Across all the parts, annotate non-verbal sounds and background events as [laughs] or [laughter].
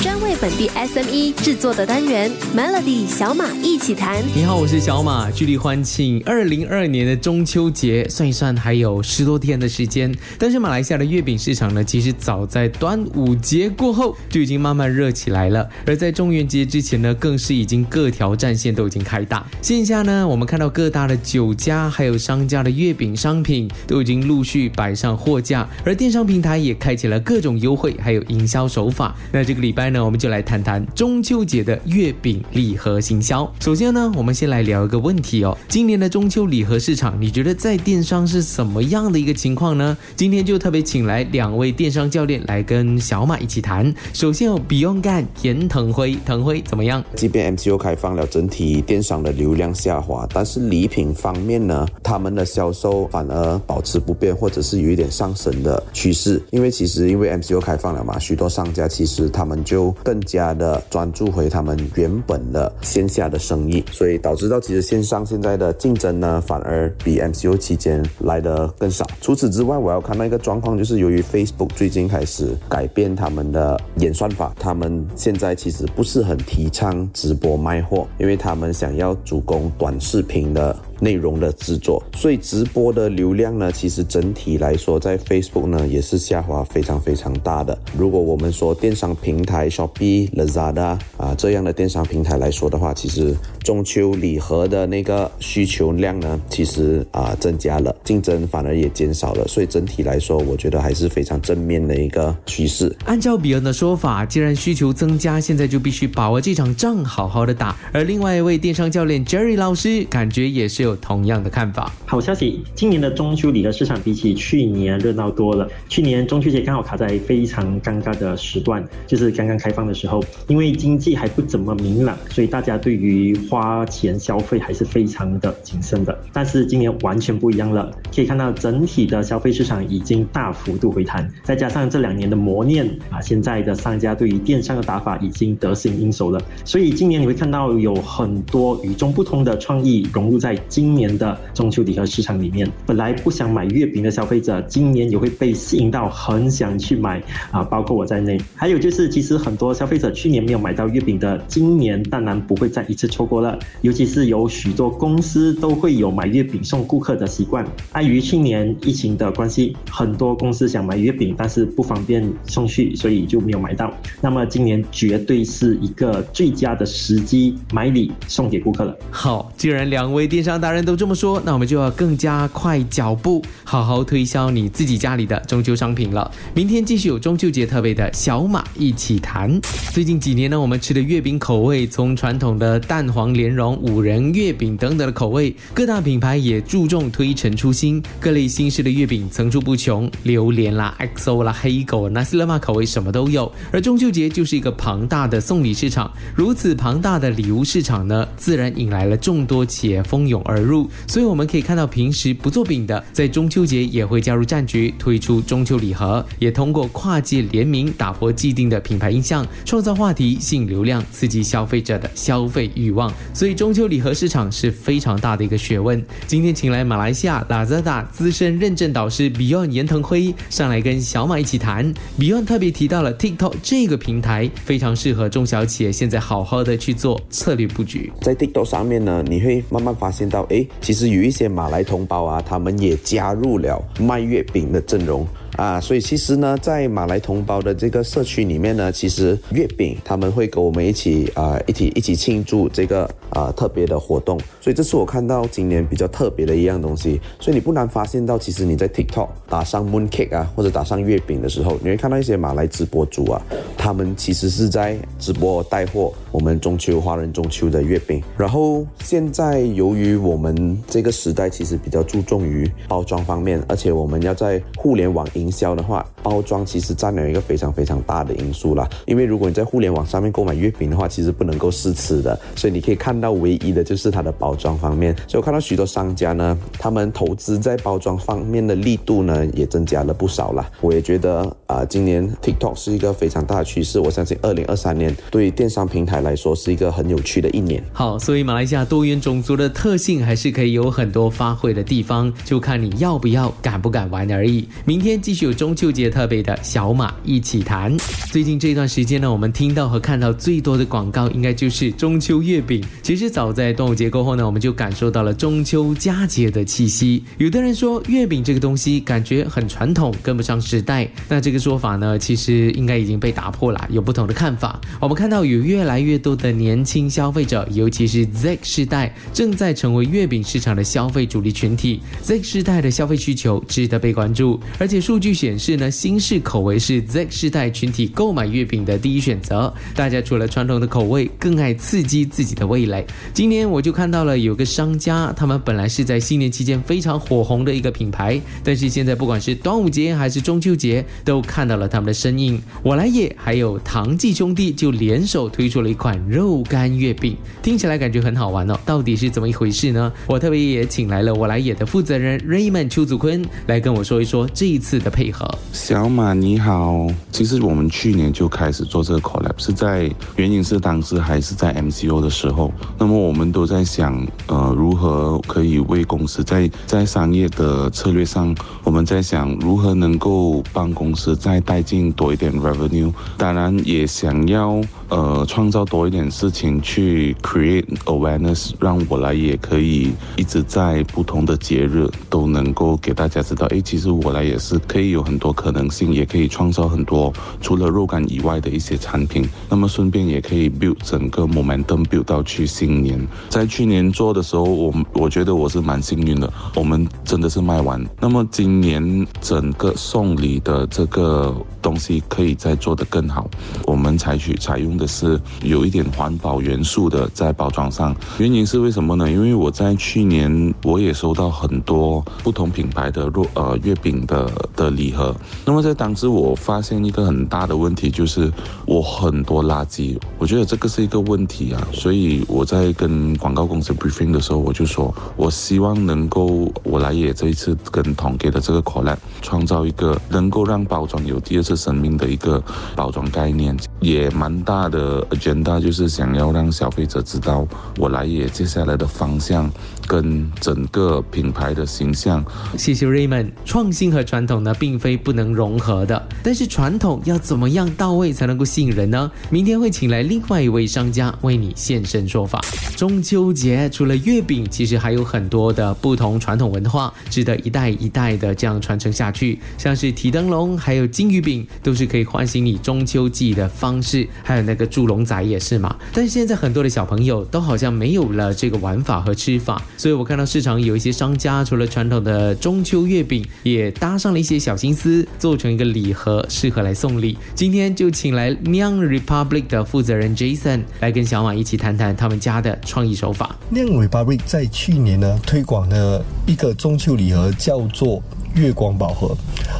专为本地 SME 制作的单元 Melody 小马一起谈。你好，我是小马。距离欢庆二零二二年的中秋节，算一算还有十多天的时间。但是马来西亚的月饼市场呢，其实早在端午节过后就已经慢慢热起来了。而在中元节之前呢，更是已经各条战线都已经开打。线下呢，我们看到各大的酒家还有商家的月饼商品都已经陆续摆上货架，而电商平台也开启了各种优惠还有营销手法。那这个礼拜呢，我们就来谈谈中秋节的月饼礼盒行销。首先呢，我们先来聊一个问题哦，今年的中秋礼盒市场，你觉得在电商是什么样的一个情况呢？今天就特别请来两位电商教练来跟小马一起谈。首先有 Beyond 干严腾辉，腾辉怎么样？即便 MCO 开放了，整体电商的流量下滑，但是礼品方面呢，他们的销售反而保持不变，或者是有一点上升的趋势。因为其实因为 MCO 开放了嘛，许多商家其实他们就就更加的专注回他们原本的线下的生意，所以导致到其实线上现在的竞争呢，反而比 MCO 期间来的更少。除此之外，我要看到一个状况，就是由于 Facebook 最近开始改变他们的演算法，他们现在其实不是很提倡直播卖货，因为他们想要主攻短视频的。内容的制作，所以直播的流量呢，其实整体来说，在 Facebook 呢也是下滑非常非常大的。如果我们说电商平台 Shopee、Lazada 啊这样的电商平台来说的话，其实中秋礼盒的那个需求量呢，其实啊增加了，竞争反而也减少了。所以整体来说，我觉得还是非常正面的一个趋势。按照比恩的说法，既然需求增加，现在就必须把握这场仗，好好的打。而另外一位电商教练 Jerry 老师，感觉也是有同样的看法。好消息，今年的中秋礼盒市场比起去年热闹多了。去年中秋节刚好卡在非常尴尬的时段，就是刚刚开放的时候，因为经济还不怎么明朗，所以大家对于花钱消费还是非常的谨慎的。但是今年完全不一样了，可以看到整体的消费市场已经大幅度回弹，再加上这两年的磨练啊，现在的商家对于电商的打法已经得心应手了。所以今年你会看到有很多与众不同的创意融入在今年的中秋礼盒市场里面。本来不想买月饼的消费者，今年也会被吸引到很想去买啊，包括我在内。还有就是，其实很多消费者去年没有买到月饼的，今年当然不会再一次错过了。尤其是有许多公司都会有买月饼送顾客的习惯。碍于去年疫情的关系，很多公司想买月饼，但是不方便送去，所以就没有买到。那么今年绝对是一个最佳的时机买礼送给顾客了。好，既然两位电商大达人都这么说，那我们就要更加快脚步，好好推销你自己家里的中秋商品了。明天继续有中秋节特别的小马一起谈。最近几年呢，我们吃的月饼口味，从传统的蛋黄莲蓉、五仁月饼等等的口味，各大品牌也注重推陈出新，各类新式的月饼层出不穷，榴莲啦、XO 啦、黑狗、纳斯勒玛口味什么都有。而中秋节就是一个庞大的送礼市场，如此庞大的礼物市场呢，自然引来了众多企业蜂拥而而入。所以我们可以看到，平时不做饼的，在中秋节也会加入战局，推出中秋礼盒，也通过跨界联名打破既定的品牌印象，创造话题、吸引流量，刺激消费者的消费欲望。所以中秋礼盒市场是非常大的一个学问。今天请来马来西亚 Lazada 资深认证导师 Beyond 严腾辉上来跟小马一起谈。Beyond 特别提到了 TikTok 这个平台非常适合中小企业，现在好好的去做策略布局。在 TikTok 上面呢，你会慢慢发现到，诶，其实有一些马来同胞啊，他们也加入了卖月饼的阵容。啊，所以其实呢，在马来同胞的这个社区里面呢，其实月饼他们会跟我们一起啊，一起一起庆祝这个啊特别的活动。所以这是我看到今年比较特别的一样东西。所以你不难发现到，其实你在 TikTok 打上 Moon Cake 啊，或者打上月饼的时候，你会看到一些马来直播主啊，他们其实是在直播带货我们中秋华人中秋的月饼。然后现在由于我们这个时代其实比较注重于包装方面，而且我们要在互联网营销的话，包装其实占了一个非常非常大的因素啦。因为如果你在互联网上面购买月饼的话，其实不能够试吃的，所以你可以看到唯一的就是它的包装方面。所以我看到许多商家呢，他们投资在包装方面的力度呢，也增加了不少啦。我也觉得啊，今年 TikTok 是一个非常大的趋势。我相信二零二三年对于电商平台来说是一个很有趣的一年。好，所以马来西亚多元种族的特性还是可以有很多发挥的地方，就看你要不要、敢不敢玩而已。明天。继续有中秋节特别的小马一起谈。最近这段时间呢，我们听到和看到最多的广告，应该就是中秋月饼。其实早在端午节过后呢，我们就感受到了中秋佳节的气息。有的人说，月饼这个东西感觉很传统，跟不上时代。那这个说法呢，其实应该已经被打破了，有不同的看法。我们看到有越来越多的年轻消费者，尤其是 Z 世代，正在成为月饼市场的消费主力群体。Z 世 [laughs] 代的消费需求值得被关注，而且数据显示呢，新式口味是 Z 世代群体购买月饼的第一选择。大家除了传统的口味，更爱刺激自己的味蕾。今年我就看到了有个商家，他们本来是在新年期间非常火红的一个品牌，但是现在不管是端午节还是中秋节，都看到了他们的身影。我来也还有唐记兄弟就联手推出了一款肉干月饼，听起来感觉很好玩哦。到底是怎么一回事呢？我特别也请来了我来也的负责人 Raymond 邱祖坤来跟我说一说这一次的配合。小马你好，其实我们去年就开始做这个 collab，是在原因是当时还是在 MCO 的时候，那么我们都在想，呃，如何可以为公司在在商业的策略上，我们在想如何能够帮公司再带进多一点 revenue，当然也想要呃创造多一点事情去 create awareness，让我来也可以一直在不同的节日都能够给大家知道，诶，其实我来也是可以有很多可能性，也可以创造很多除了肉干以外的一些产品，那么顺便也可以 build 整个 momentum build 到去新年。在去年做的时候，我我觉得我是蛮幸运的，我们真的是卖完。那么今年整个送礼的这个东西可以再做得更好，我们采取采用的是有一点环保元素的在包装上。原因是为什么呢？因为我在去年我也收到很多不同品牌的肉呃月饼的的礼盒，那么在当时我发现一个很大的问题就是我很多垃圾，我觉得这个是一个问题啊，所以我在跟广告公司 briefing 的时候，我就说我希望能够我来也这一次跟同给的这个 collab 创造一个能够让包装有第二次生命的一个包装概念，也蛮大的 agenda 就是想要让消费者知道我来也接下来的方向跟整个品牌的形象。谢谢 Raymond。创新和传统呢，并非不能融合的，但是传统要怎么样到位才能够吸引人呢？明天会请来另外一位商家为你现身说法。中秋节除了月饼，其实还有很多的不同传统文化，值得一代一代的这样传承下去。像是提灯笼，还有金鱼饼，都是可以唤醒你中秋记忆的方式。还有那个祝龙仔也是嘛。但是现在很多的小朋友都好像没有了这个玩法和吃法，所以我看到市场有一些商家，除了传统的中秋月饼，也搭上了一些小心思，做成一个礼盒，适合来送礼。今天就请来 Young Republic 的负责人 Jason 来跟小马一起谈谈他们家的创意手法。亮 Republic 在去年呢推广了一个中秋礼盒，叫做月光宝盒，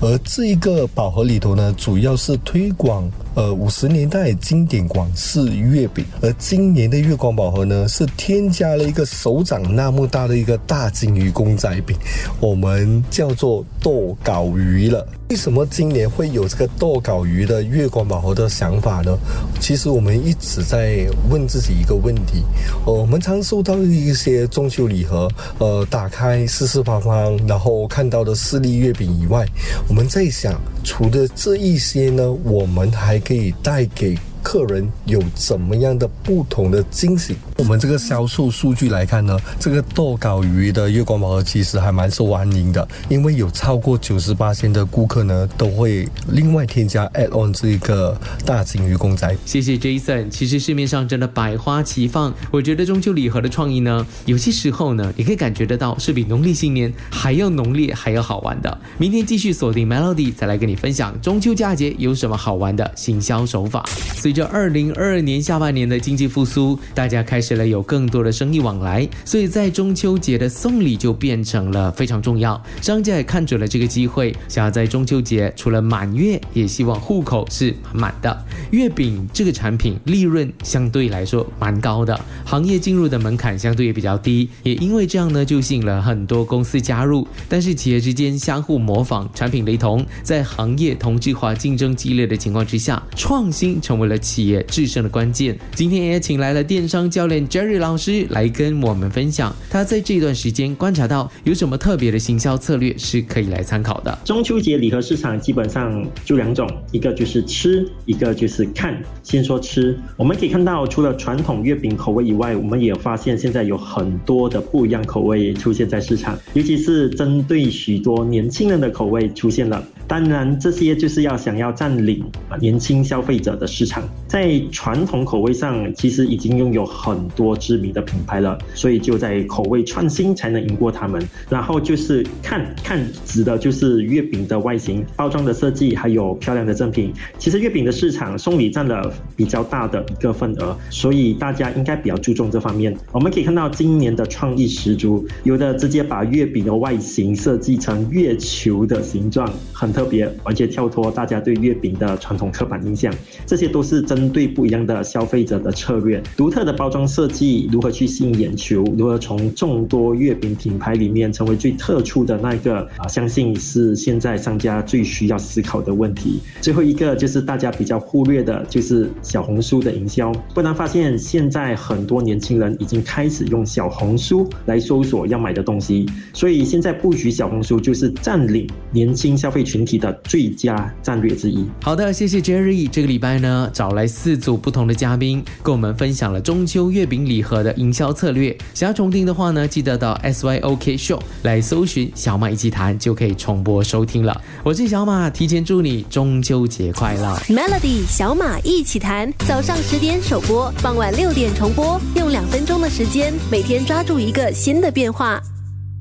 而这一个宝盒里头呢，主要是推广呃五十年代经典广式月饼，而今年的月光宝盒呢，是添加了一个手掌那么大的一个大金鱼公仔饼，我们叫做豆搞鱼了。为什么今年会有这个豆搞鱼的月光宝盒的想法呢？其实我们一直在问自己一个问题：，呃，我们常收到一些中秋礼盒，呃，打开四四方方，然后看到的四粒月饼以外，我们在想，除了这一些呢，我们还可以带给客人有怎么样的不同的惊喜？我们这个销售数据来看呢，这个豆搞鱼的月光宝盒其实还蛮受欢迎的，因为有超过九十八的顾客呢都会另外添加 add on 这个大金鱼公仔。谢谢 Jason。其实市面上真的百花齐放，我觉得中秋礼盒的创意呢，有些时候呢，你可以感觉得到是比农历新年还要浓烈、还要好玩的。明天继续锁定 Melody，再来跟你分享中秋佳节有什么好玩的行销手法。随着二零二二年下半年的经济复苏，大家开始了有更多的生意往来，所以在中秋节的送礼就变成了非常重要。商家也看准了这个机会，想要在中秋节除了满月，也希望户口是满满的。月饼这个产品利润相对来说蛮高的，行业进入的门槛相对也比较低，也因为这样呢，就吸引了很多公司加入。但是企业之间相互模仿，产品雷同，在行业同质化、竞争激烈的情况之下，创新成为了企业制胜的关键。今天也请来了电商教练 Jerry 老师来跟我们分享，他在这段时间观察到有什么特别的行销策略是可以来参考的。中秋节礼盒市场基本上就两种，一个就是吃，一个就是看。先说吃，我们可以看到，除了传统月饼口味以外，我们也发现现在有很多的不一样口味出现在市场，尤其是针对许多年轻人的口味出现了。当然，这些就是要想要占领年轻消费者的市场。在传统口味上，其实已经拥有很很多知名的品牌了，所以就在口味创新才能赢过他们。然后就是看看指的就是月饼的外形、包装的设计，还有漂亮的赠品。其实月饼的市场送礼占了比较大的一个份额，所以大家应该比较注重这方面。我们可以看到今年的创意十足，有的直接把月饼的外形设计成月球的形状，很特。特别完全跳脱大家对月饼的传统刻板印象，这些都是针对不一样的消费者的策略。独特的包装设计，如何去吸引眼球，如何从众多月饼品牌里面成为最特殊的那个啊，相信是现在商家最需要思考的问题。最后一个就是大家比较忽略的，就是小红书的营销。不难发现，现在很多年轻人已经开始用小红书来搜索要买的东西，所以现在布局小红书就是占领年轻消费群体。的最佳战略之一。好的，谢谢 Jerry。这个礼拜呢，找来四组不同的嘉宾，跟我们分享了中秋月月饼礼盒的营销策略。想要重听的话呢，记得到 SYOK Show 来搜寻小马一起谈，就可以重播收听了。我是小马，提前祝你中秋节快乐。Melody 小马一起谈，早上十点首播，傍晚六点重播，用两分钟的时间，每天抓住一个新的变化。